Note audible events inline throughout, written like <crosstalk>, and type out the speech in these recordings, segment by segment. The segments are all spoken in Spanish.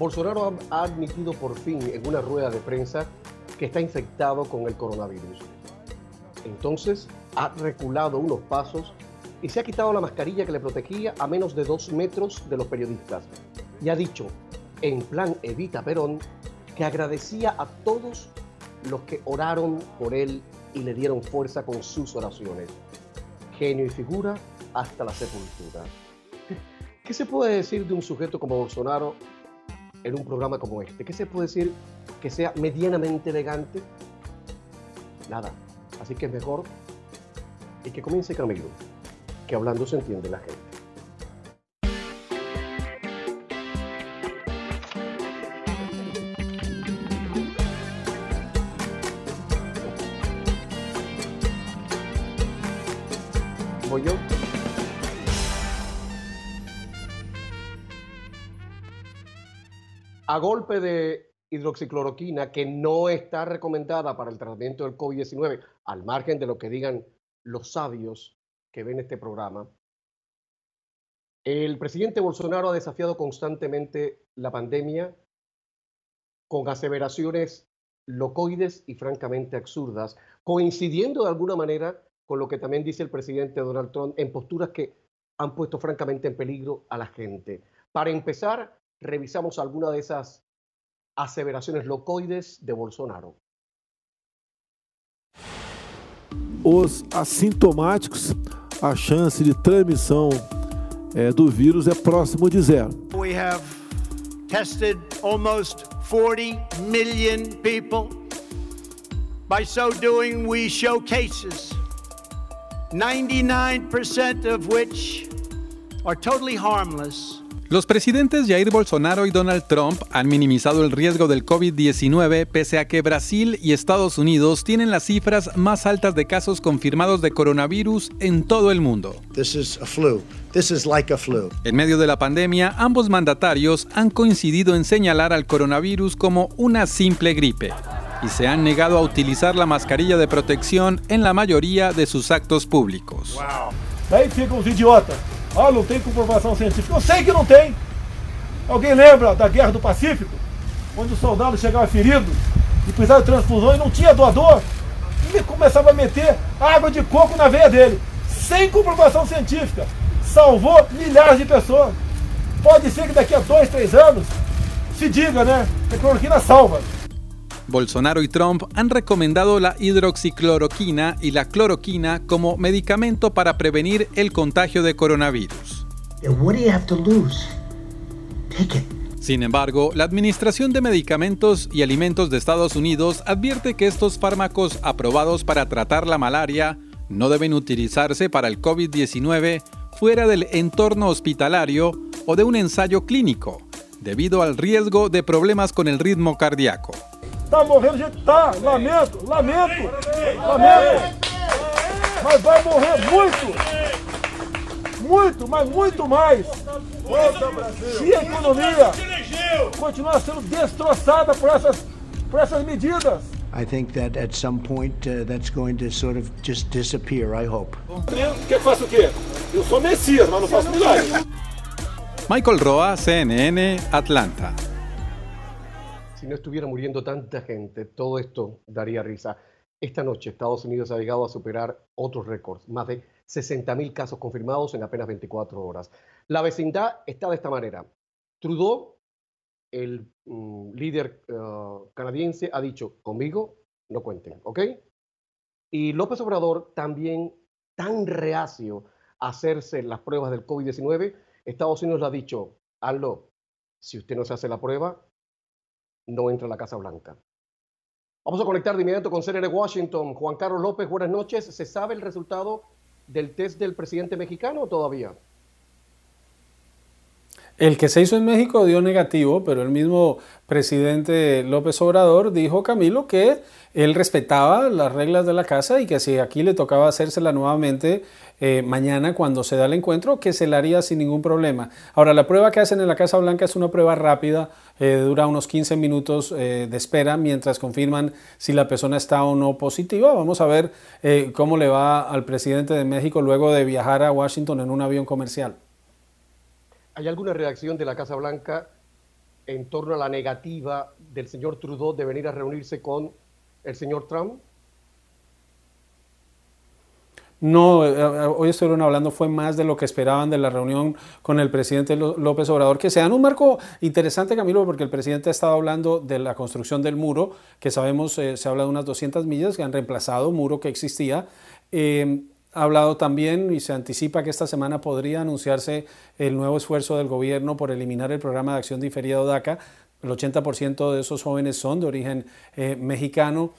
Bolsonaro ha admitido por fin en una rueda de prensa que está infectado con el coronavirus. Entonces ha reculado unos pasos y se ha quitado la mascarilla que le protegía a menos de dos metros de los periodistas. Y ha dicho, en plan Evita Perón, que agradecía a todos los que oraron por él y le dieron fuerza con sus oraciones. Genio y figura hasta la sepultura. ¿Qué se puede decir de un sujeto como Bolsonaro en un programa como este? ¿Qué se puede decir que sea medianamente elegante? Nada. Así que es mejor y que comience Camilo, que hablando se entiende la gente. A golpe de hidroxicloroquina que no está recomendada para el tratamiento del COVID-19, al margen de lo que digan los sabios que ven este programa, el presidente Bolsonaro ha desafiado constantemente la pandemia con aseveraciones locoides y francamente absurdas, coincidiendo de alguna manera con lo que también dice el presidente Donald Trump en posturas que han puesto francamente en peligro a la gente. Para empezar, revisamos alguna de esas aseverações locoides de Bolsonaro. Os assintomáticos, a chance de transmissão é, do vírus é próximo de zero. We have tested almost 40 million people. By so doing, we show cases, 99% of which are totally harmless Los presidentes Jair Bolsonaro y Donald Trump han minimizado el riesgo del COVID-19 pese a que Brasil y Estados Unidos tienen las cifras más altas de casos confirmados de coronavirus en todo el mundo. En medio de la pandemia, ambos mandatarios han coincidido en señalar al coronavirus como una simple gripe y se han negado a utilizar la mascarilla de protección en la mayoría de sus actos públicos. Ah, não tem comprovação científica. Eu sei que não tem. Alguém lembra da Guerra do Pacífico? Onde o soldado chegava ferido e precisava de transfusão e não tinha doador? E começava a meter água de coco na veia dele. Sem comprovação científica. Salvou milhares de pessoas. Pode ser que daqui a dois, três anos se diga, né? Que a cloroquina salva. Bolsonaro y Trump han recomendado la hidroxicloroquina y la cloroquina como medicamento para prevenir el contagio de coronavirus. Sin embargo, la Administración de Medicamentos y Alimentos de Estados Unidos advierte que estos fármacos aprobados para tratar la malaria no deben utilizarse para el COVID-19 fuera del entorno hospitalario o de un ensayo clínico, debido al riesgo de problemas con el ritmo cardíaco. Tá morrendo gente, tá, lamento, lamento, lamento. Mas vai morrer muito, muito, mas muito mais. Se a economia continuar sendo destroçada por essas, por essas medidas. I think that at some point uh, that's going to sort of just disappear, I hope. Quer que faça o quê? Eu sou Messias, mas não faço milagre. Michael Roa, CNN, Atlanta. Si no estuviera muriendo tanta gente, todo esto daría risa. Esta noche Estados Unidos ha llegado a superar otros récords, más de 60.000 casos confirmados en apenas 24 horas. La vecindad está de esta manera. Trudeau, el mm, líder uh, canadiense, ha dicho, conmigo no cuenten, ¿ok? Y López Obrador también tan reacio a hacerse las pruebas del COVID-19, Estados Unidos le ha dicho, hazlo, si usted no se hace la prueba, no entra a la Casa Blanca. Vamos a conectar de inmediato con CNN Washington. Juan Carlos López, buenas noches. ¿Se sabe el resultado del test del presidente mexicano todavía? El que se hizo en México dio negativo, pero el mismo presidente López Obrador dijo, Camilo, que él respetaba las reglas de la casa y que si aquí le tocaba hacérsela nuevamente eh, mañana cuando se da el encuentro, que se la haría sin ningún problema. Ahora, la prueba que hacen en la Casa Blanca es una prueba rápida, eh, dura unos 15 minutos eh, de espera mientras confirman si la persona está o no positiva. Vamos a ver cómo le va al presidente de México luego de viajar a Washington en un avión comercial. ¿Hay alguna reacción de la Casa Blanca en torno a la negativa del señor Trudeau de venir a reunirse con el señor Trump? No, eh, eh, hoy estuvieron hablando, fue más de lo que esperaban de la reunión con el presidente López Obrador, que se da en un marco interesante, Camilo, porque el presidente ha estado hablando de la construcción del muro, que sabemos eh, se habla de unas 200 millas que han reemplazado un muro que existía. Ha hablado también y se anticipa que esta semana podría anunciarse el nuevo esfuerzo del gobierno por eliminar el programa de acción diferida DACA. El 80% de esos jóvenes son de origen mexicano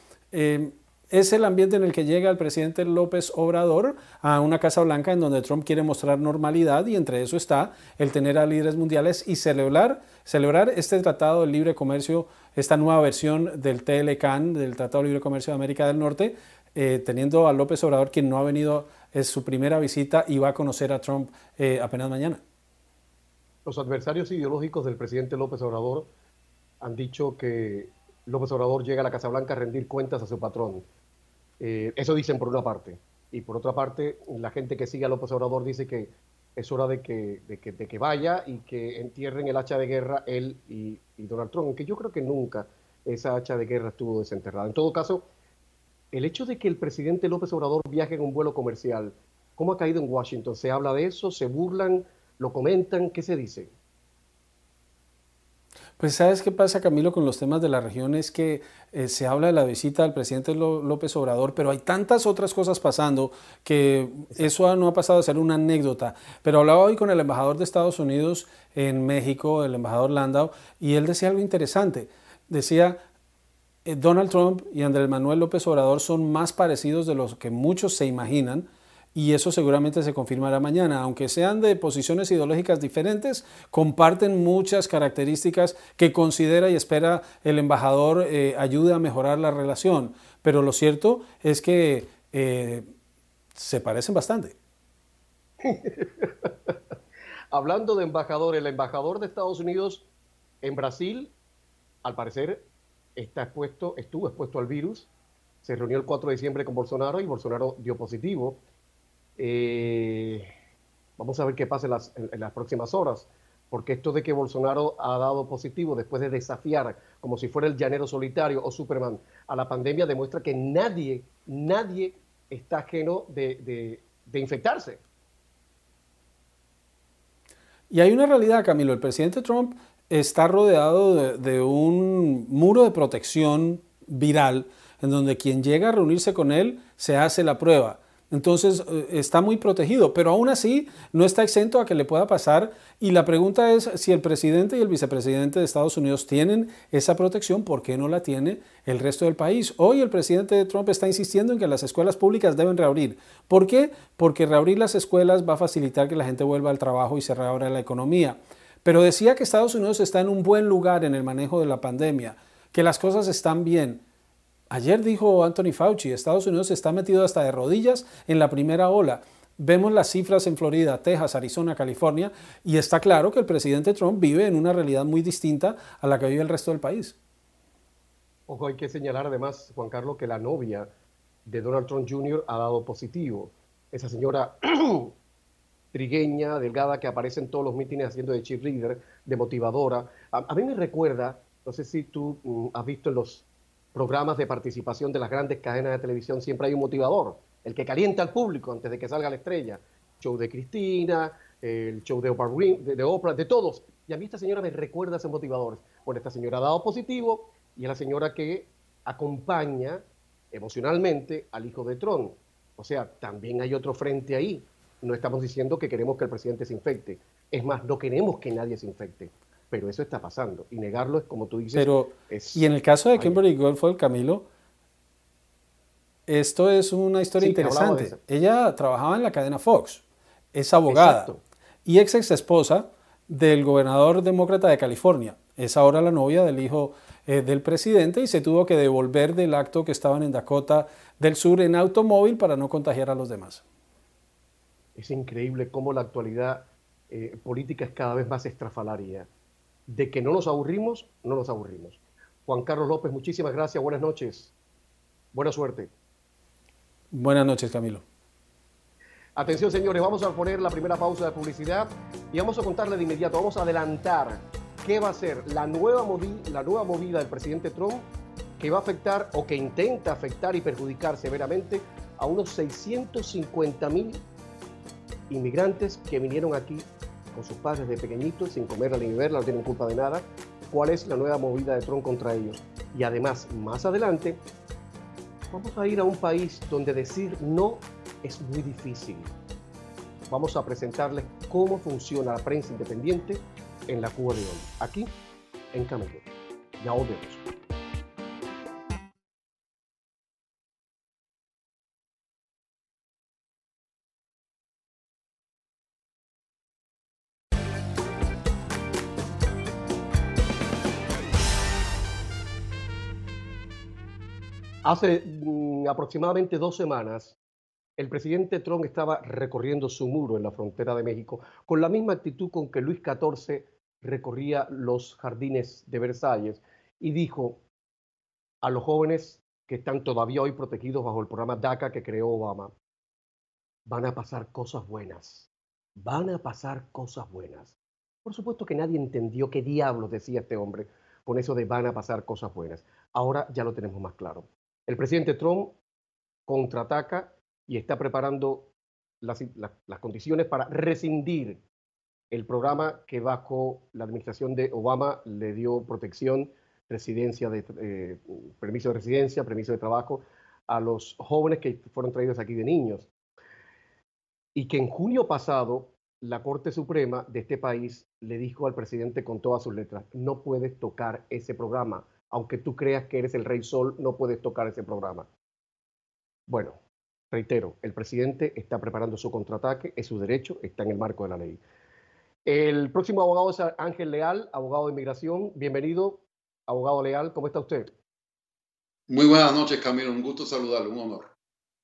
es el ambiente en el que llega el presidente López Obrador a una Casa Blanca en donde Trump quiere mostrar normalidad y entre eso está el tener a líderes mundiales y celebrar, celebrar este Tratado de Libre Comercio, esta nueva versión del TLCAN, del Tratado de Libre Comercio de América del Norte, eh, teniendo a López Obrador, quien no ha venido, es su primera visita y va a conocer a Trump eh, apenas mañana. Los adversarios ideológicos del presidente López Obrador han dicho que López Obrador llega a la Casa Blanca a rendir cuentas a su patrón. Eh, eso dicen por una parte. Y por otra parte, la gente que sigue a López Obrador dice que es hora de que, de que, vaya y que entierren el hacha de guerra él y, Donald Trump, aunque yo creo que nunca esa hacha de guerra estuvo desenterrada. En todo caso, el hecho de que el presidente López Obrador viaje en un vuelo comercial, ¿cómo ha caído en Washington? ¿Se habla de eso? ¿Se burlan? ¿Lo comentan? ¿Qué se dice? Pues sabes qué pasa, Camilo, con los temas de la región es que eh, se habla de la visita del presidente López Obrador, pero hay tantas otras cosas pasando que eso no ha pasado a ser una anécdota. Pero hablaba hoy con el embajador de Estados Unidos en México, el embajador Landau, y él decía algo interesante. Decía, Donald Trump y Andrés Manuel López Obrador son más parecidos de los que muchos se imaginan y eso seguramente se confirmará mañana. Aunque sean de posiciones ideológicas diferentes, comparten muchas características que considera y espera el embajador eh, ayude a mejorar la relación. Pero lo cierto es que eh, se parecen bastante. <laughs> Hablando de embajador, el embajador de Estados Unidos en Brasil, al parecer, está expuesto, estuvo expuesto al virus. Se reunió el 4 de diciembre con Bolsonaro y Bolsonaro dio positivo. Eh, vamos a ver qué pasa en las, próximas horas, porque esto de que Bolsonaro ha dado positivo después de desafiar como si fuera el llanero solitario o Superman a la pandemia demuestra que nadie, nadie está ajeno de, infectarse. Y hay una realidad, Camilo, el presidente Trump está rodeado de, un muro de protección viral en donde quien llega a reunirse con él se hace la prueba. Entonces eh, está muy protegido, pero aún así no está exento a que le pueda pasar. Y la pregunta es si el presidente y el vicepresidente de Estados Unidos tienen esa protección, ¿por qué no la tiene el resto del país? Hoy el presidente Trump está insistiendo en que las escuelas públicas deben reabrir. ¿Por qué? Porque reabrir las escuelas va a facilitar que la gente vuelva al trabajo y se reabra la economía. Pero decía que Estados Unidos está en un buen lugar en el manejo de la pandemia, que las cosas están bien. Ayer dijo Anthony Fauci, Estados Unidos está metido hasta de rodillas en la primera ola. Vemos las cifras en Florida, Texas, Arizona, California, y está claro que el presidente Trump vive en una realidad muy distinta a la que vive el resto del país. Ojo, hay que señalar además, Juan Carlos, que la novia de Donald Trump Jr. ha dado positivo. Esa señora <clears throat> trigueña, delgada, que aparece en todos los mítines haciendo de cheerleader, de motivadora. A, mí me recuerda, no sé si tú mm, has visto en los programas de participación de las grandes cadenas de televisión siempre hay un motivador, el que calienta al público antes de que salga la estrella. Show de Cristina, el show de Oprah, de, Oprah, de todos. Y a mí esta señora me recuerda a ese motivador. Bueno, esta señora ha dado positivo y es la señora que acompaña emocionalmente al hijo de Trump. O sea, también hay otro frente ahí. No estamos diciendo que queremos que el presidente se infecte. Es más, no queremos que nadie se infecte pero eso está pasando. Y negarlo es como tú dices. Pero, y en el caso de Kimberly Goldford, Camilo, esto es una historia interesante. Ella trabajaba en la cadena Fox, es abogada y ex ex esposa del gobernador demócrata de California. Es ahora la novia del hijo eh, del presidente y se tuvo que devolver del acto que estaban en Dakota del Sur en automóvil para no contagiar a los demás. Es increíble cómo la actualidad eh, política es cada vez más estrafalaria de que no nos aburrimos, no nos aburrimos. Juan Carlos López, muchísimas gracias, buenas noches, buena suerte. Buenas noches, Camilo. Atención, señores, vamos a poner la primera pausa de publicidad y vamos a contarle de inmediato, vamos a adelantar qué va a ser la nueva, la nueva movida del presidente Trump que va a afectar o que intenta afectar y perjudicar severamente a unos 650 mil inmigrantes que vinieron aquí con sus padres de pequeñitos, sin comer ni beber, no tienen culpa de nada. ¿Cuál es la nueva movida de Trump contra ellos? Y además, más adelante, vamos a ir a un país donde decir no es muy difícil. Vamos a presentarles cómo funciona la prensa independiente en la Cuba de hoy, aquí en Camilo. Ya volvemos. Hace mm, aproximadamente dos semanas, el presidente Trump estaba recorriendo su muro en la frontera de México con la misma actitud con que Luis XIV recorría los jardines de Versalles y dijo a los jóvenes que están todavía hoy protegidos bajo el programa DACA que creó Obama, van a pasar cosas buenas, van a pasar cosas buenas. Por supuesto que nadie entendió qué diablos decía este hombre con eso de van a pasar cosas buenas. Ahora ya lo tenemos más claro. El presidente Trump contraataca y está preparando las, condiciones para rescindir el programa que bajo la administración de Obama le dio protección, residencia de, eh, permiso de residencia, permiso de trabajo a los jóvenes que fueron traídos aquí de niños. Y que en junio pasado la Corte Suprema de este país le dijo al presidente con todas sus letras, no puedes tocar ese programa, aunque tú creas que eres el rey sol, no puedes tocar ese programa. Bueno, reitero, el presidente está preparando su contraataque, es su derecho, está en el marco de la ley. El próximo abogado es Ángel Leal, abogado de inmigración. Bienvenido, abogado Leal, ¿cómo está usted? Muy buenas noches, Camilo, un gusto saludarle, un honor.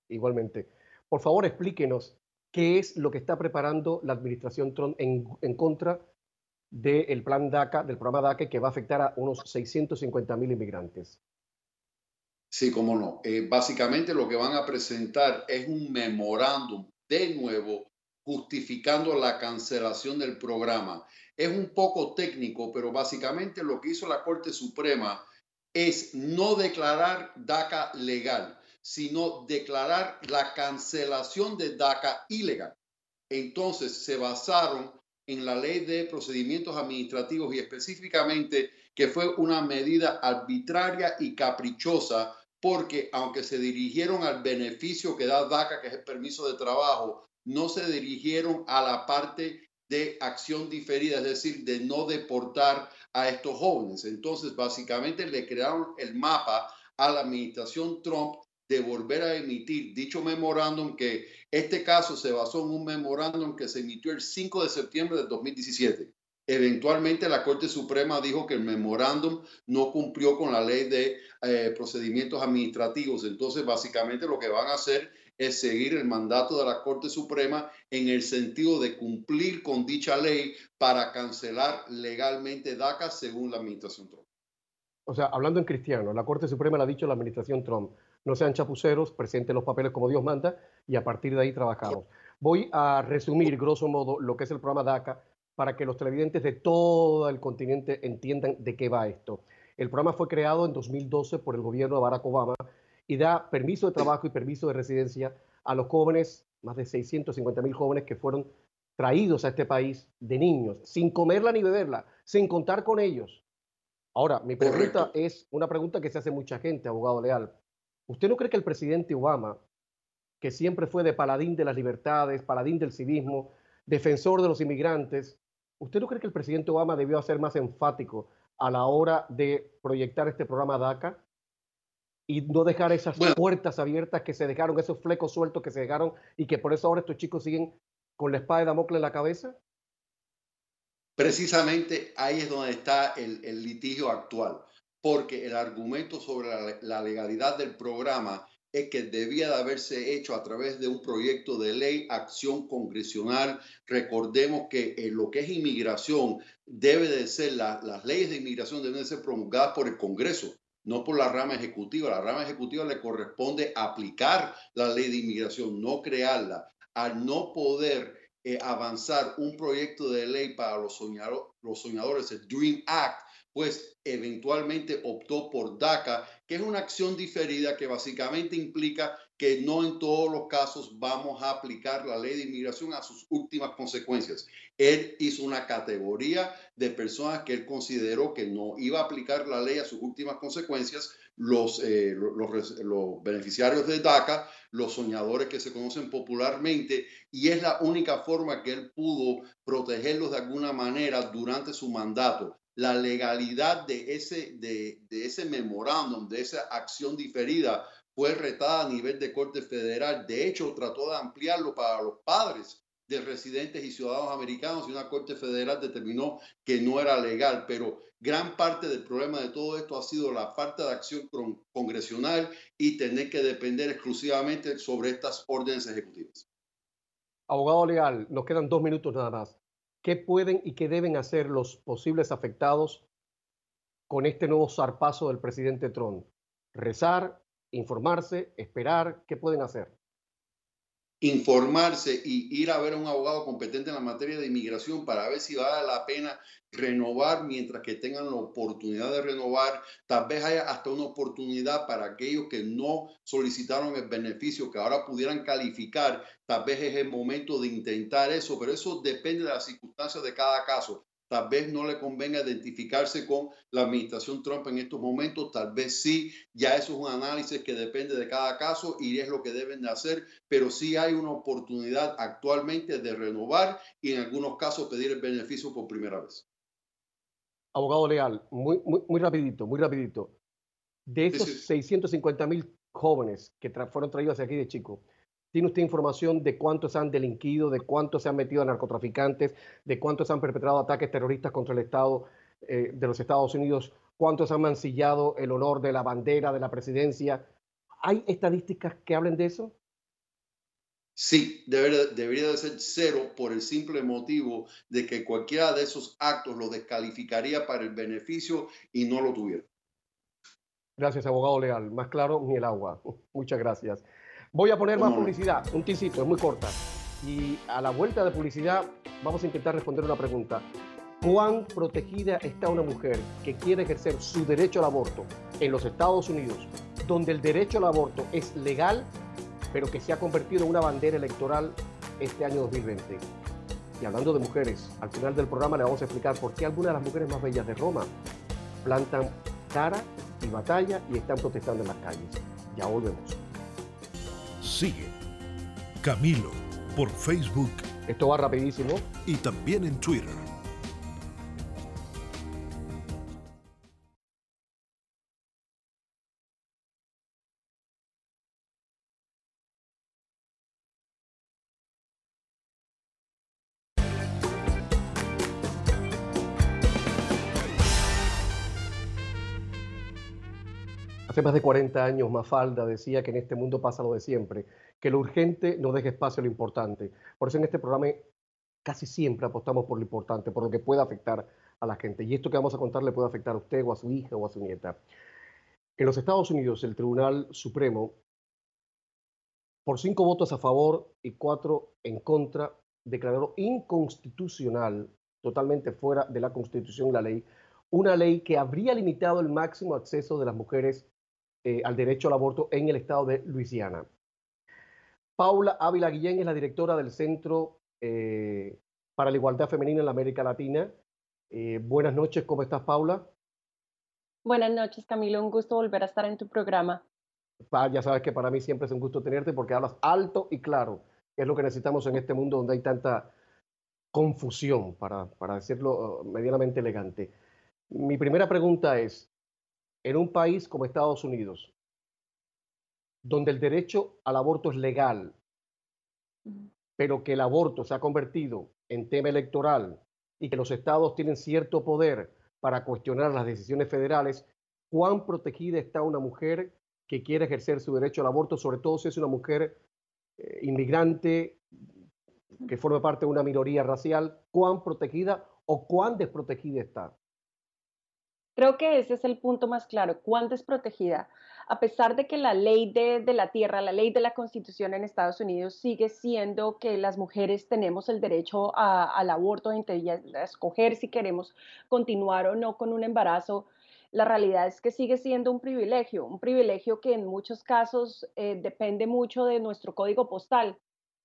Igualmente. Por favor, explíquenos qué es lo que está preparando la administración Trump en, en contra del plan DACA, del programa DACA, que va a afectar a unos 650 mil inmigrantes. Sí, cómo no. Eh, básicamente lo que van a presentar es un memorándum de nuevo justificando la cancelación del programa. Es un poco técnico, pero básicamente lo que hizo la Corte Suprema es no declarar DACA legal, sino declarar la cancelación de DACA ilegal. Entonces se basaron en la ley de procedimientos administrativos y específicamente que fue una medida arbitraria y caprichosa porque aunque se dirigieron al beneficio que da DACA, que es el permiso de trabajo, no se dirigieron a la parte de acción diferida, es decir, de no deportar a estos jóvenes. Entonces, básicamente le crearon el mapa a la administración Trump de volver a emitir dicho memorándum que este caso se basó en un memorándum que se emitió el 5 de septiembre de 2017. Eventualmente la Corte Suprema dijo que el memorándum no cumplió con la ley de eh, procedimientos administrativos. Entonces, básicamente lo que van a hacer es seguir el mandato de la Corte Suprema en el sentido de cumplir con dicha ley para cancelar legalmente DACA según la administración Trump. O sea, hablando en cristiano, la Corte Suprema le ha dicho la administración Trump, no sean chapuceros, presenten los papeles como Dios manda y a partir de ahí trabajamos. Voy a resumir, grosso modo, lo que es el programa DACA para que los televidentes de todo el continente entiendan de qué va esto. El programa fue creado en 2012 por el gobierno de Barack Obama y da permiso de trabajo y permiso de residencia a los jóvenes, más de 650 mil jóvenes que fueron traídos a este país de niños, sin comerla ni beberla, sin contar con ellos. Ahora, mi pregunta es una pregunta que se hace mucha gente, abogado leal. ¿Usted no cree que el presidente Obama, que siempre fue de paladín de las libertades, paladín del civismo, defensor de los inmigrantes, ¿usted no cree que el presidente Obama debió ser más enfático a la hora de proyectar este programa DACA y no dejar esas puertas abiertas que se dejaron, esos flecos sueltos que se dejaron y que por eso ahora estos chicos siguen con la espada de Damocles en la cabeza? Precisamente ahí es donde está el litigio actual porque el argumento sobre la, legalidad del programa es que debía de haberse hecho a través de un proyecto de ley, acción congresional. Recordemos que en lo que es inmigración debe de ser, las leyes de inmigración deben de ser promulgadas por el Congreso, no por la rama ejecutiva. La rama ejecutiva le corresponde aplicar la ley de inmigración, no crearla. Al no poder eh, avanzar un proyecto de ley para los, los soñadores, el Dream Act, pues eventualmente optó por DACA, que es una acción diferida que básicamente implica que no en todos los casos vamos a aplicar la ley de inmigración a sus últimas consecuencias. Él hizo una categoría de personas que él consideró que no iba a aplicar la ley a sus últimas consecuencias, los, eh, los, los beneficiarios de DACA, los soñadores que se conocen popularmente, y es la única forma que él pudo protegerlos de alguna manera durante su mandato la legalidad de ese, de, ese memorándum, de esa acción diferida, fue retada a nivel de Corte Federal. De hecho, trató de ampliarlo para los padres de residentes y ciudadanos americanos y una Corte Federal determinó que no era legal. Pero gran parte del problema de todo esto ha sido la falta de acción congresional y tener que depender exclusivamente sobre estas órdenes ejecutivas. Abogado legal, nos quedan dos minutos nada más. ¿Qué pueden y qué deben hacer los posibles afectados con este nuevo zarpazo del presidente Trump? Rezar, informarse, esperar, ¿qué pueden hacer? Informarse y ir a ver a un abogado competente en la materia de inmigración para ver si vale la pena renovar mientras que tengan la oportunidad de renovar. Tal vez haya hasta una oportunidad para aquellos que no solicitaron el beneficio, que ahora pudieran calificar. Tal vez es el momento de intentar eso, pero eso depende de las circunstancias de cada caso. Tal vez no le convenga identificarse con la administración Trump en estos momentos, tal vez sí, ya eso es un análisis que depende de cada caso y es lo que deben de hacer, pero sí hay una oportunidad actualmente de renovar y en algunos casos pedir el beneficio por primera vez. Abogado leal, muy, muy, muy rapidito, muy rapidito. De esos 650 mil jóvenes que fueron traídos hacia aquí de Chico, ¿Tiene usted información de cuántos han delinquido, de cuántos se han metido a narcotraficantes, de cuántos han perpetrado ataques terroristas contra el Estado eh, de los Estados Unidos, cuántos han mancillado el honor de la bandera, de la presidencia? ¿Hay estadísticas que hablen de eso? Sí, debería, debería de ser cero por el simple motivo de que cualquiera de esos actos lo descalificaría para el beneficio y no lo tuviera. Gracias, abogado leal. Más claro ni el agua. <laughs> Muchas gracias. Voy a poner más publicidad, un tisito, es muy corta. Y a la vuelta de publicidad vamos a intentar responder una pregunta. ¿Cuán protegida está una mujer que quiere ejercer su derecho al aborto en los Estados Unidos, donde el derecho al aborto es legal, pero que se ha convertido en una bandera electoral este año 2020? Y hablando de mujeres, al final del programa le vamos a explicar por qué algunas de las mujeres más bellas de Roma plantan cara y batalla y están protestando en las calles. Ya volvemos. Sigue Camilo por Facebook. Esto va rapidísimo. Y también en Twitter. Hace más de 40 años Mafalda decía que en este mundo pasa lo de siempre, que lo urgente no deje espacio a lo importante. Por eso en este programa casi siempre apostamos por lo importante, por lo que pueda afectar a la gente. Y esto que vamos a contar le puede afectar a usted o a su hija o a su nieta. En los Estados Unidos, el Tribunal Supremo, por cinco votos a favor y cuatro en contra, declaró inconstitucional, totalmente fuera de la Constitución y la ley, una ley que habría limitado el máximo acceso de las mujeres eh, al derecho al aborto en el estado de Luisiana. Paula Ávila Guillén es la directora del Centro eh, para la Igualdad Femenina en la América Latina. Eh, buenas noches, ¿cómo estás, Paula? Buenas noches, Camilo. Un gusto volver a estar en tu programa. ya sabes que para mí siempre es un gusto tenerte porque hablas alto y claro, que es lo que necesitamos en este mundo donde hay tanta confusión, para, para decirlo medianamente elegante. Mi primera pregunta es, en un país como Estados Unidos, donde el derecho al aborto es legal, pero que el aborto se ha convertido en tema electoral y que los estados tienen cierto poder para cuestionar las decisiones federales, ¿cuán protegida está una mujer que quiere ejercer su derecho al aborto, sobre todo si es una mujer eh, inmigrante que forma parte de una minoría racial? ¿Cuán protegida o cuán desprotegida está? Creo que ese es el punto más claro, cuán desprotegida. a pesar de que la ley de, la tierra, la ley de la constitución en Estados Unidos sigue siendo que las mujeres tenemos el derecho al aborto, a escoger si queremos continuar o no con un embarazo, la realidad es que sigue siendo un privilegio, un privilegio que en muchos casos eh, depende mucho de nuestro código postal.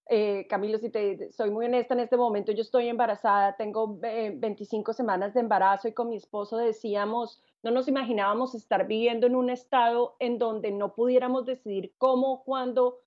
Eh, Camilo, si te soy muy honesta, en este momento yo estoy embarazada, tengo 25 eh, semanas de embarazo y con mi esposo decíamos, no nos imaginábamos estar viviendo en un estado en donde no pudiéramos decidir cómo, cuándo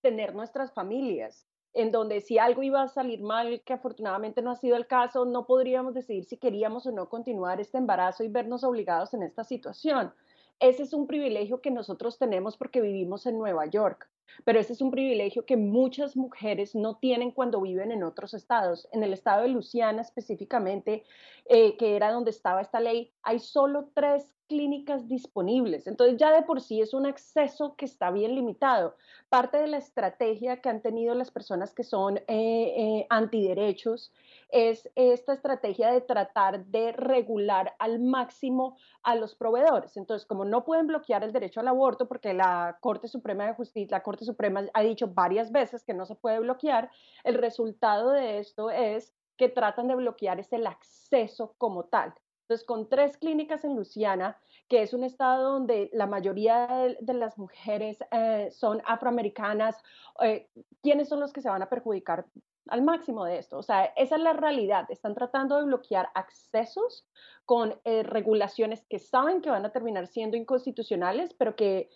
tener nuestras familias, en donde si algo iba a salir mal, que afortunadamente no ha sido el caso, no podríamos decidir si queríamos o no continuar este embarazo y vernos obligados en esta situación. Ese es un privilegio que nosotros tenemos porque vivimos en Nueva York, pero ese es un privilegio que muchas mujeres no tienen cuando viven en otros estados. En el estado de Luisiana específicamente, eh, que era donde estaba esta ley, hay solo tres clínicas disponibles. Entonces ya de por sí es un acceso que está bien limitado. Parte de la estrategia que han tenido las personas que son eh, eh, antiderechos es esta estrategia de tratar de regular al máximo a los proveedores. Entonces, como no pueden bloquear el derecho al aborto, porque la Corte Suprema de Justicia, la Corte Suprema ha dicho varias veces que no se puede bloquear, el resultado de esto es que tratan de bloquear es el acceso como tal. Entonces, con tres clínicas en Luisiana, que es un estado donde la mayoría de, las mujeres eh, son afroamericanas, eh, ¿quiénes son los que se van a perjudicar al máximo de esto? O sea, esa es la realidad. Están tratando de bloquear accesos con eh, regulaciones que saben que van a terminar siendo inconstitucionales, pero que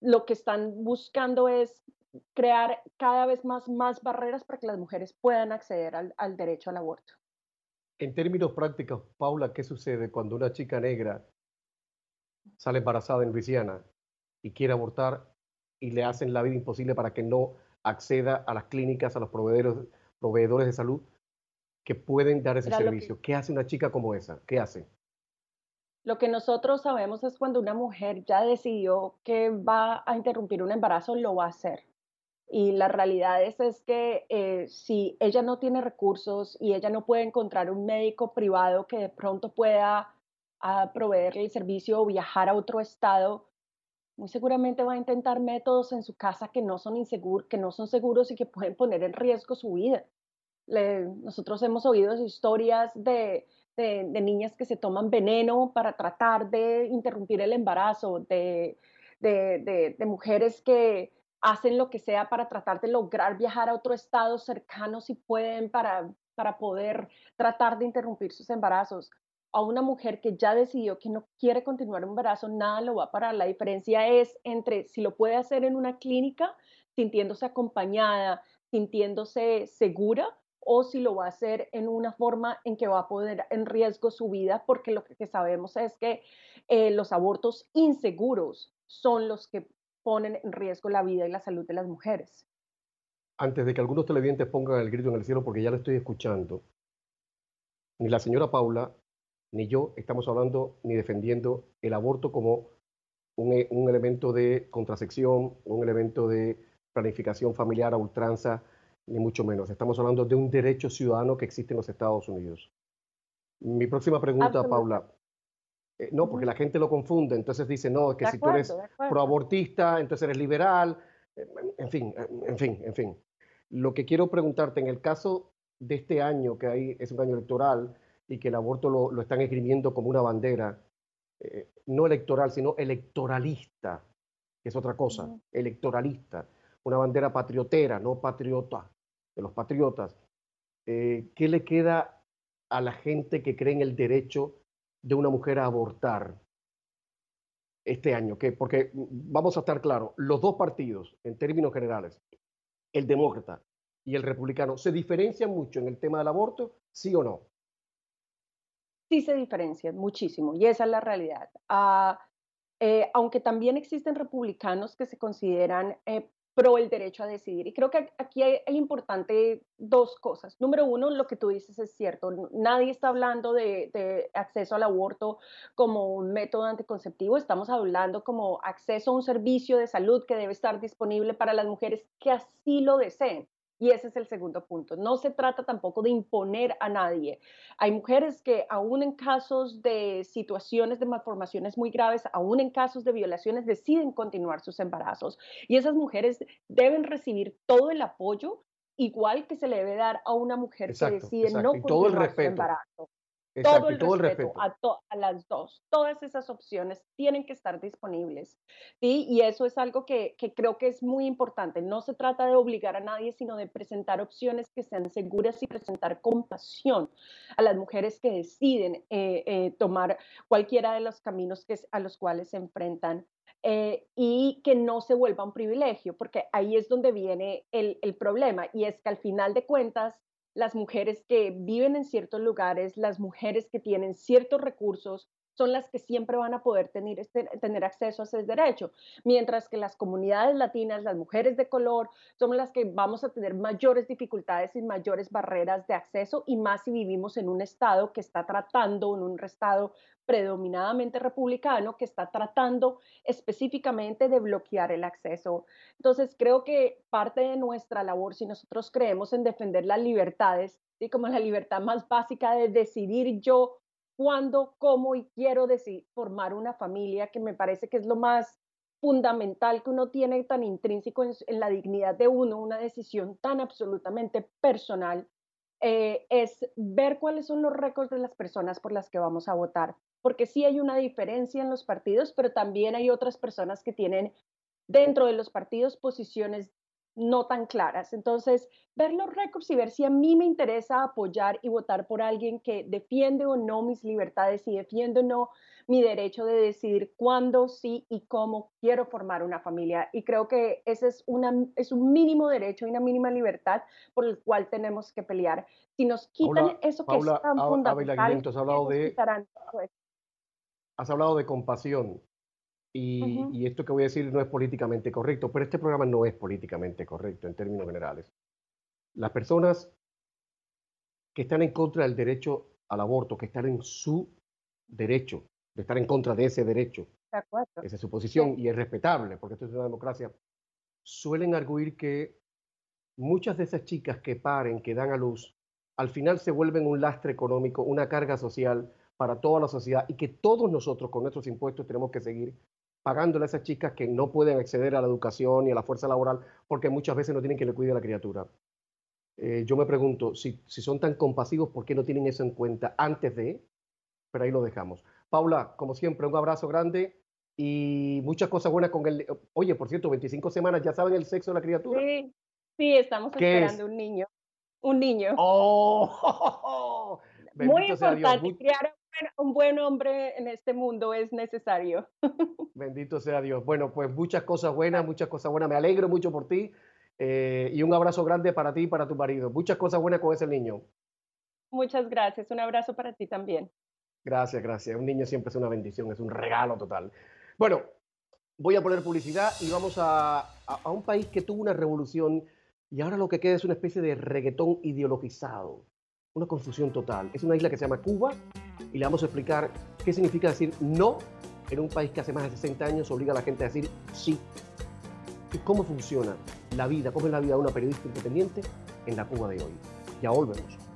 lo que están buscando es crear cada vez más, más barreras para que las mujeres puedan acceder al derecho al aborto. En términos prácticos, Paula, ¿qué sucede cuando una chica negra sale embarazada en Luisiana y quiere abortar y le hacen la vida imposible para que no acceda a las clínicas, a los proveedores, proveedores de salud que pueden dar ese servicio? ¿Qué hace una chica como esa? ¿Qué hace? Lo que nosotros sabemos es cuando una mujer ya decidió que va a interrumpir un embarazo, lo va a hacer. Y la realidad es, es que eh, si ella no tiene recursos y ella no puede encontrar un médico privado que de pronto pueda ah, proveerle el servicio o viajar a otro estado, muy seguramente va a intentar métodos en su casa que no son, inseguros, que no son seguros y que pueden poner en riesgo su vida. nosotros hemos oído historias de, de, niñas que se toman veneno para tratar de interrumpir el embarazo, de, de mujeres que hacen lo que sea para tratar de lograr viajar a otro estado cercano si pueden para, para poder tratar de interrumpir sus embarazos. A una mujer que ya decidió que no quiere continuar un embarazo, nada lo va a parar. La diferencia es entre si lo puede hacer en una clínica, sintiéndose acompañada, sintiéndose segura, o si lo va a hacer en una forma en que va a poner en riesgo su vida, porque lo que sabemos es que eh, los abortos inseguros son los que ponen en riesgo la vida y la salud de las mujeres. Antes de que algunos televidentes pongan el grito en el cielo, porque ya lo estoy escuchando, ni la señora Paula ni yo estamos hablando ni defendiendo el aborto como un, e, un elemento de contrasección, un elemento de planificación familiar a ultranza, ni mucho menos. Estamos hablando de un derecho ciudadano que existe en los Estados Unidos. Mi próxima pregunta, Paula, eh, no, porque la gente lo confunde, entonces dice, no, que si tú eres proabortista, entonces eres liberal, eh, en fin, eh, en fin, en fin. Lo que quiero preguntarte, en el caso de este año, que hay, es un año electoral y que el aborto lo, están escribiendo como una bandera, no electoral, sino electoralista, que es otra cosa, electoralista, una bandera patriotera, no patriota, de los patriotas. ¿Qué le queda a la gente que cree en el derecho de una mujer a abortar este año? Que, porque mm, vamos a estar claros, los dos partidos, en términos generales, el demócrata y el republicano, ¿se diferencian mucho en el tema del aborto? ¿Sí o no? Sí se diferencian muchísimo y esa es la realidad. Ah, eh, aunque también existen republicanos que se consideran eh, pro el derecho a decidir. Y creo que aquí es importante dos cosas. Número uno, lo que tú dices es cierto. Nadie está hablando de, acceso al aborto como un método anticonceptivo. Estamos hablando como acceso a un servicio de salud que debe estar disponible para las mujeres que así lo deseen. Y ese es el segundo punto. No se trata tampoco de imponer a nadie. Hay mujeres que aún en casos de situaciones de malformaciones muy graves, aún en casos de violaciones, deciden continuar sus embarazos. Y esas mujeres deben recibir todo el apoyo igual que se le debe dar a una mujer que decide no continuar su embarazo todo el respeto, A, a, las dos. Todas esas opciones tienen que estar disponibles. ¿sí? Y eso es algo que, que, creo que es muy importante. No se trata de obligar a nadie, sino de presentar opciones que sean seguras y presentar compasión a las mujeres que deciden eh, eh, tomar cualquiera de los caminos que, a los cuales se enfrentan. Eh, y que no se vuelva un privilegio, porque ahí es donde viene el, el problema, y es que al final de cuentas las mujeres que viven en ciertos lugares, las mujeres que tienen ciertos recursos, son las que siempre van a poder tener, este, tener acceso a ese derecho, mientras que las comunidades latinas, las mujeres de color, son las que vamos a tener mayores dificultades y mayores barreras de acceso, y más si vivimos en un estado que está tratando, en un estado predominadamente republicano que está tratando específicamente de bloquear el acceso. Entonces, creo que parte de nuestra labor, si nosotros creemos en defender las libertades, y como la libertad más básica de decidir yo cuándo, cómo y quiero decir, formar una familia, que me parece que es lo más fundamental que uno tiene tan intrínseco en, la dignidad de uno, una decisión tan absolutamente personal, eh, es ver cuáles son los récords de las personas por las que vamos a votar porque sí hay una diferencia en los partidos, pero también hay otras personas que tienen dentro de los partidos posiciones no tan claras. Entonces, ver los récords y ver si a mí me interesa apoyar y votar por alguien que defiende o no mis libertades y defiende o no mi derecho de decidir cuándo, sí y cómo quiero formar una familia. Y creo que ese es, una, es un mínimo derecho y una mínima libertad por el cual tenemos que pelear. Si nos quitan eso que es tan fundamental, has hablado de, has hablado de compasión y, esto que voy a decir no es políticamente correcto, pero este programa no es políticamente correcto en términos generales. Las personas que están en contra del derecho al aborto, que están en su derecho, de estar en contra de ese derecho, esa es su posición y es respetable, porque esto es una democracia, suelen arguir que muchas de esas chicas que paren, que dan a luz, al final se vuelven un lastre económico, una carga social para toda la sociedad y que todos nosotros con nuestros impuestos tenemos que seguir pagándole a esas chicas que no pueden acceder a la educación y a la fuerza laboral porque muchas veces no tienen que le cuide a la criatura. Eh, yo me pregunto, si, si son tan compasivos, ¿por qué no tienen eso en cuenta antes de? Pero ahí lo dejamos. Paula, como siempre, un abrazo grande y muchas cosas buenas con el... Oye, por cierto, 25 semanas, ¿ya saben el sexo de la criatura? Sí, sí, estamos esperando un niño. Un niño. ¡Oh! <laughs> Muy importante, criar un buen hombre en este mundo es necesario. <laughs> Bendito sea Dios. Bueno, pues muchas cosas buenas, muchas cosas buenas. Me alegro mucho por ti eh, y un abrazo grande para ti y para tu marido. Muchas cosas buenas con ese niño. Muchas gracias. Un abrazo para ti también. Gracias, gracias. Un niño siempre es una bendición, es un regalo total. Bueno, voy a poner publicidad y vamos a, a un país que tuvo una revolución y ahora lo que queda es una especie de reggaetón ideologizado una confusión total. Es una isla que se llama Cuba y le vamos a explicar qué significa decir no en un país que hace más de 60 años obliga a la gente a decir sí. Y cómo funciona la vida, cómo es la vida de una periodista independiente en la Cuba de hoy. Ya volvemos.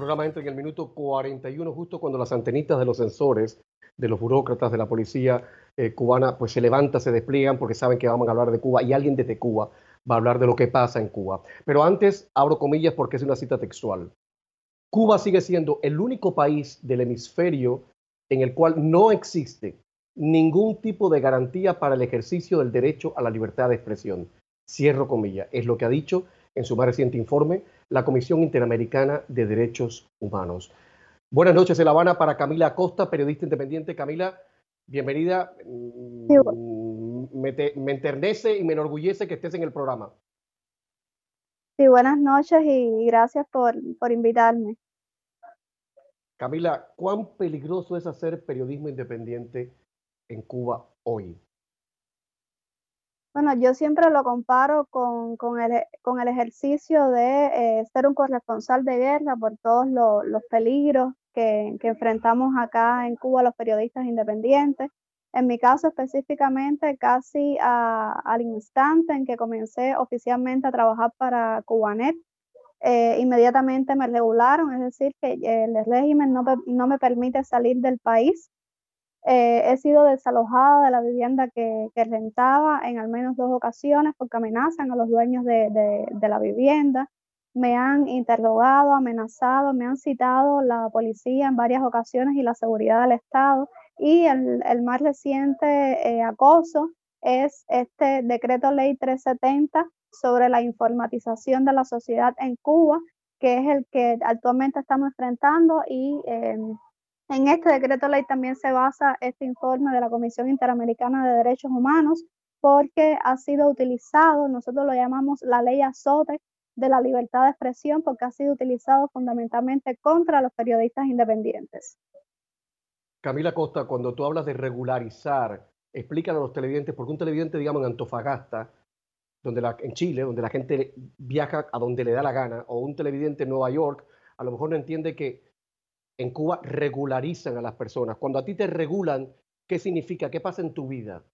Programa entra en el minuto 41, justo cuando las antenitas de los sensores de los burócratas de la policía eh, cubana pues se levantan, se despliegan porque saben que vamos a hablar de Cuba y alguien desde Cuba va a hablar de lo que pasa en Cuba. Pero antes abro comillas porque es una cita textual. Cuba sigue siendo el único país del hemisferio en el cual no existe ningún tipo de garantía para el ejercicio del derecho a la libertad de expresión. Cierro comillas. Es lo que ha dicho en su más reciente informe la Comisión Interamericana de Derechos Humanos. Buenas noches en La Habana para Camila Acosta, periodista independiente. Camila, bienvenida. Mm, me, me, enternece y me enorgullece que estés en el programa. Sí, buenas noches y gracias por, por invitarme. Camila, ¿cuán peligroso es hacer periodismo independiente en Cuba hoy? Bueno, yo siempre lo comparo con, con, el, con el, ejercicio de eh, ser un corresponsal de guerra por todos los, los peligros que, que, enfrentamos acá en Cuba los periodistas independientes. En mi caso específicamente, casi a, al instante en que comencé oficialmente a trabajar para Cubanet, eh, inmediatamente me regularon, es decir, que el régimen no, no me permite salir del país eh, he sido desalojada de la vivienda que, que, rentaba en al menos dos ocasiones porque amenazan a los dueños de, de, la vivienda. Me han interrogado, amenazado, me han citado la policía en varias ocasiones y la seguridad del Estado. Y el, más reciente eh, acoso es este decreto ley 370 sobre la informatización de la sociedad en Cuba, que es el que actualmente estamos enfrentando y eh, en este decreto ley también se basa este informe de la Comisión Interamericana de Derechos Humanos porque ha sido utilizado, nosotros lo llamamos la ley azote de la libertad de expresión porque ha sido utilizado fundamentalmente contra los periodistas independientes. Camila Costa, cuando tú hablas de regularizar, explícale a los televidentes, porque un televidente, digamos, en Antofagasta, donde en Chile, donde la gente viaja a donde le da la gana, o un televidente en Nueva York, a lo mejor no entiende que en Cuba regularizan a las personas. Cuando a ti te regulan, ¿qué significa? ¿Qué pasa en tu vida?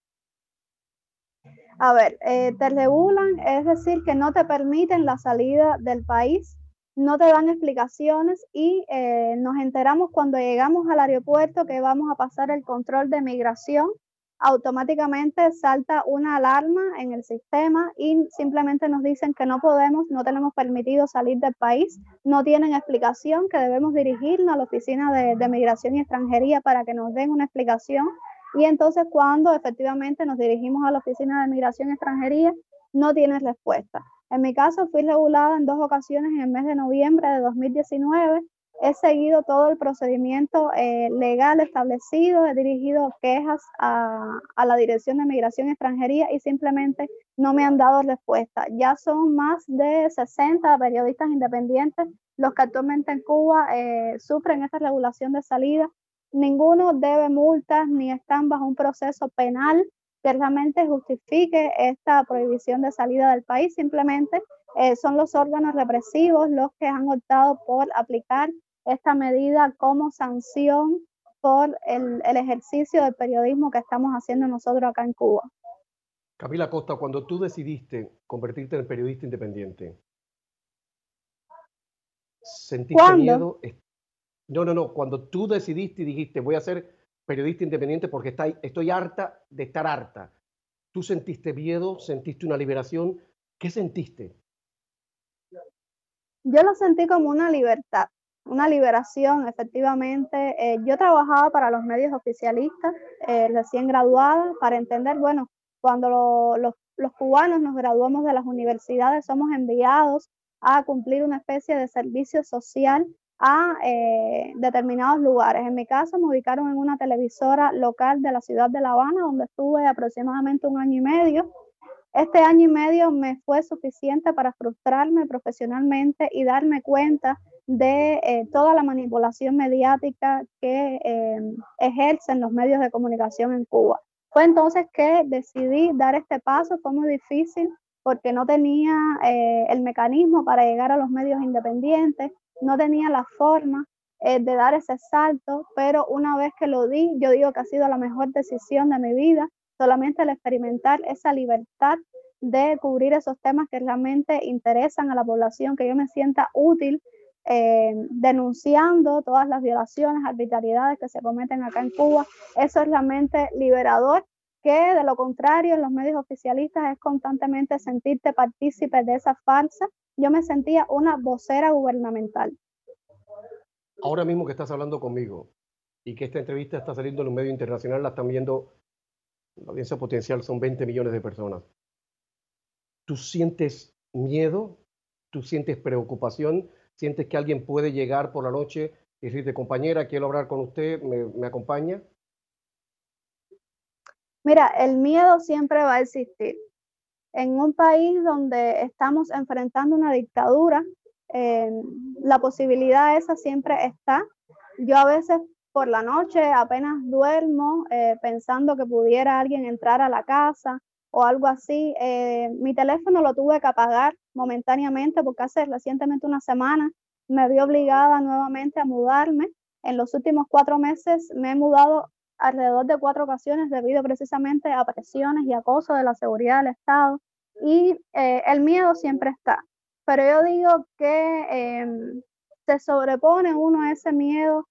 A ver, eh, te regulan, es decir, que no te permiten la salida del país, no te dan explicaciones y eh, nos enteramos cuando llegamos al aeropuerto que vamos a pasar el control de migración automáticamente salta una alarma en el sistema y simplemente nos dicen que no podemos, no tenemos permitido salir del país, no tienen explicación, que debemos dirigirnos a la Oficina de, de Migración y Extranjería para que nos den una explicación. Y entonces cuando efectivamente nos dirigimos a la Oficina de Migración y Extranjería, no tienen respuesta. En mi caso, fui regulada en dos ocasiones en el mes de noviembre de 2019 he seguido todo el procedimiento eh, legal establecido, he dirigido quejas a, la Dirección de Migración y Extranjería y simplemente no me han dado respuesta. Ya son más de 60 periodistas independientes los que actualmente en Cuba eh, sufren esta regulación de salida. Ninguno debe multas ni están bajo un proceso penal que realmente justifique esta prohibición de salida del país. Simplemente eh, son los órganos represivos los que han optado por aplicar esta medida como sanción por el, el, ejercicio del periodismo que estamos haciendo nosotros acá en Cuba. Camila Costa, cuando tú decidiste convertirte en periodista independiente, ¿sentiste ¿Cuándo? miedo? No, no, no. Cuando tú decidiste y dijiste, voy a ser periodista independiente porque está, estoy harta de estar harta, ¿tú sentiste miedo? ¿Sentiste una liberación? ¿Qué sentiste? Yo lo sentí como una libertad una liberación, efectivamente. Eh, yo trabajaba para los medios oficialistas, eh, recién graduada, para entender, bueno, cuando lo, lo, los cubanos nos graduamos de las universidades, somos enviados a cumplir una especie de servicio social a eh, determinados lugares. En mi caso, me ubicaron en una televisora local de la ciudad de La Habana, donde estuve aproximadamente un año y medio. Este año y medio me fue suficiente para frustrarme profesionalmente y darme cuenta de eh, toda la manipulación mediática que eh, ejercen los medios de comunicación en Cuba. Fue entonces que decidí dar este paso, fue muy difícil porque no tenía eh, el mecanismo para llegar a los medios independientes, no tenía la forma eh, de dar ese salto, pero una vez que lo di, yo digo que ha sido la mejor decisión de mi vida, solamente el experimentar esa libertad de cubrir esos temas que realmente interesan a la población, que yo me sienta útil eh, denunciando todas las violaciones, arbitrariedades que se cometen acá en Cuba. Eso es realmente liberador, que de lo contrario en los medios oficialistas es constantemente sentirte partícipe de esa farsa. Yo me sentía una vocera gubernamental. Ahora mismo que estás hablando conmigo y que esta entrevista está saliendo en un medio internacional, la están viendo, la audiencia potencial son 20 millones de personas. ¿Tú sientes miedo? ¿Tú sientes preocupación? Sientes que alguien puede llegar por la noche y decirte, compañera, quiero hablar con usted, ¿me, acompaña? Mira, el miedo siempre va a existir. En un país donde estamos enfrentando una dictadura, eh, la posibilidad esa siempre está. yo a veces por la noche apenas duermo eh, pensando que pudiera alguien entrar a la casa o algo así. Eh, mi teléfono lo tuve que apagar momentáneamente porque hace recientemente una semana me vi obligada nuevamente a mudarme. En los últimos cuatro meses me he mudado alrededor de cuatro ocasiones debido precisamente a presiones y acoso de la seguridad del Estado y eh, el miedo siempre está. Pero yo digo que em, se sobrepone uno a ese miedo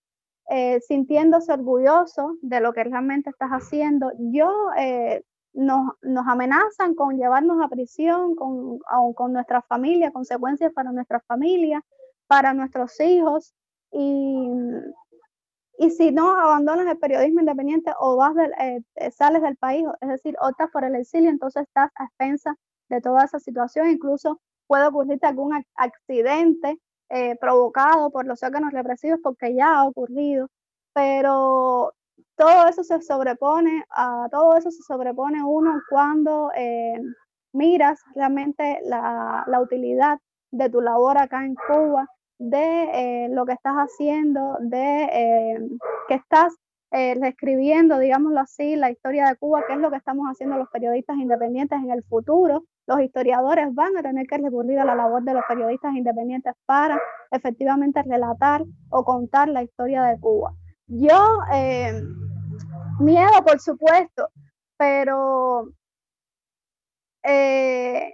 eh, sintiéndose orgulloso de lo que realmente estás haciendo. Yo eh, nos, nos, amenazan con llevarnos a prisión, con, con nuestra familia, consecuencias para nuestra familia, para nuestros hijos. Y, y si no abandonas el periodismo independiente o vas eh, sales del país, es decir, optas por el exilio, entonces estás a expensas de toda esa situación. Incluso puede ocurrirte algún accidente eh, provocado por los órganos represivos porque ya ha ocurrido, pero todo eso se sobrepone, a todo eso se sobrepone uno cuando eh, miras realmente la, utilidad de tu labor acá en Cuba, de eh, lo que estás haciendo, de que estás reescribiendo, digámoslo así, la historia de Cuba, que es lo que estamos haciendo los periodistas independientes en el futuro, los historiadores van a tener que recurrir a la labor de los periodistas independientes para efectivamente relatar o contar la historia de Cuba. Yo, eh, miedo por supuesto, pero eh,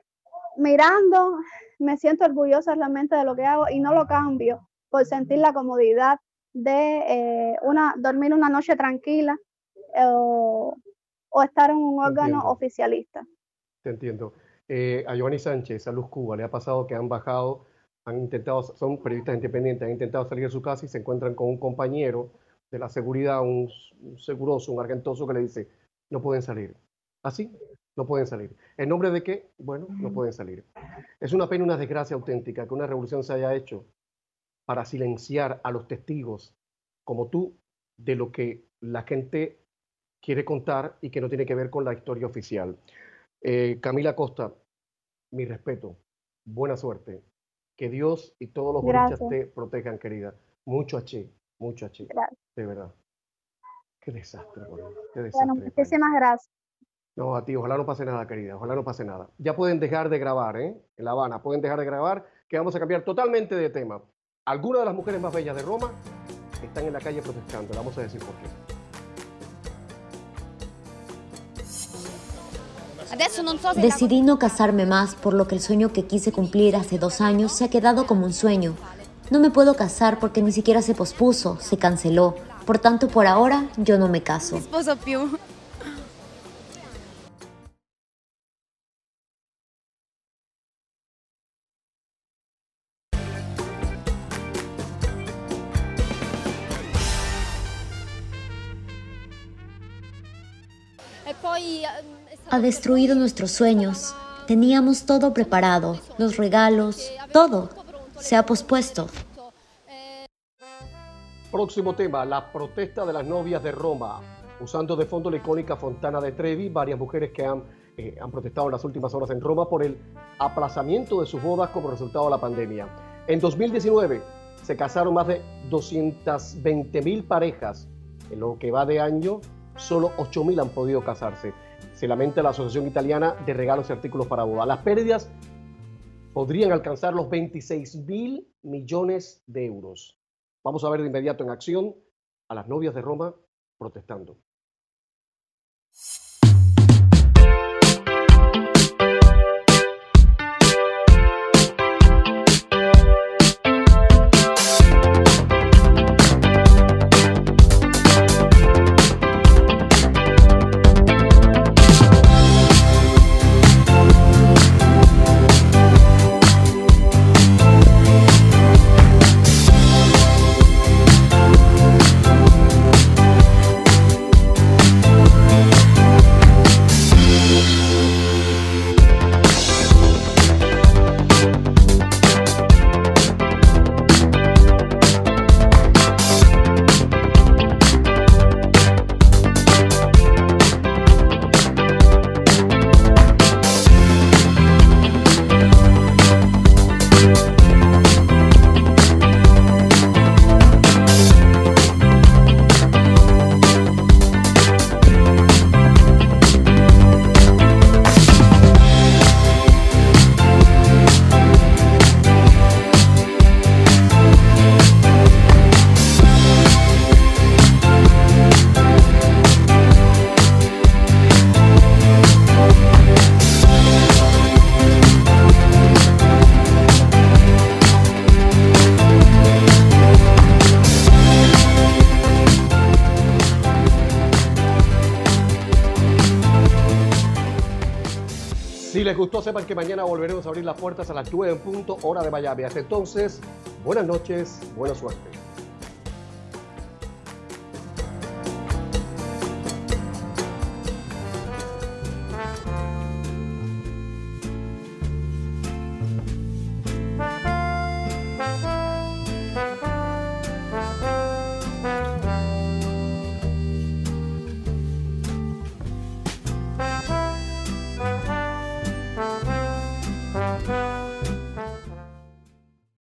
mirando me siento orgullosa realmente de lo que hago y no lo cambio por sentir la comodidad de eh, una, dormir una noche tranquila o, estar en un órgano oficialista. Te entiendo. Eh, a Giovanni Sánchez, a Luz Cuba, le ha pasado que han bajado, han intentado, son periodistas independientes, han intentado salir de su casa y se encuentran con un compañero de la seguridad, un, seguroso, un argentoso que le dice, no pueden salir. Así, no pueden salir. ¿En nombre de qué? Bueno, no pueden salir. Es una pena, una desgracia auténtica que una revolución se haya hecho para silenciar a los testigos como tú de lo que la gente quiere contar y que no tiene que ver con la historia oficial. Eh, Camila Costa, mi respeto, buena suerte. Que Dios y todos los boliches te protejan, querida. Mucho H, mucho H. De verdad. Qué desastre, Qué desastre. Bueno, muchísimas gracias. No, a ti, ojalá no pase nada, querida. Ojalá no pase nada. Ya pueden dejar de grabar, ¿eh? En La Habana, pueden dejar de grabar, que vamos a cambiar totalmente de tema. Algunas de las mujeres más bellas de Roma están en la calle protestando. vamos a decir por qué. Decidí no casarme más, por lo que el sueño que quise cumplir hace dos años se ha quedado como un sueño. No me puedo casar porque ni siquiera se pospuso, se canceló. Por tanto, por ahora, yo no me caso. ha destruido nuestros sueños. Teníamos todo preparado, los regalos, todo. Se ha pospuesto. Próximo tema, la protesta de las novias de Roma. Usando de fondo la icónica Fontana de Trevi, varias mujeres que han, eh, han protestado en las últimas horas en Roma por el aplazamiento de sus bodas como resultado de la pandemia. En 2019 se casaron más de 220 mil parejas. En lo que va de año, solo 8 mil han podido casarse se lamenta la Asociación Italiana de Regalos y Artículos para Boda. Las pérdidas podrían alcanzar los 26 mil millones de euros. Vamos a ver de inmediato en acción a las novias de Roma protestando. Sepan que mañana volveremos a abrir las puertas a las 9 en punto, hora de Miami. Hasta entonces, buenas noches, buena suerte.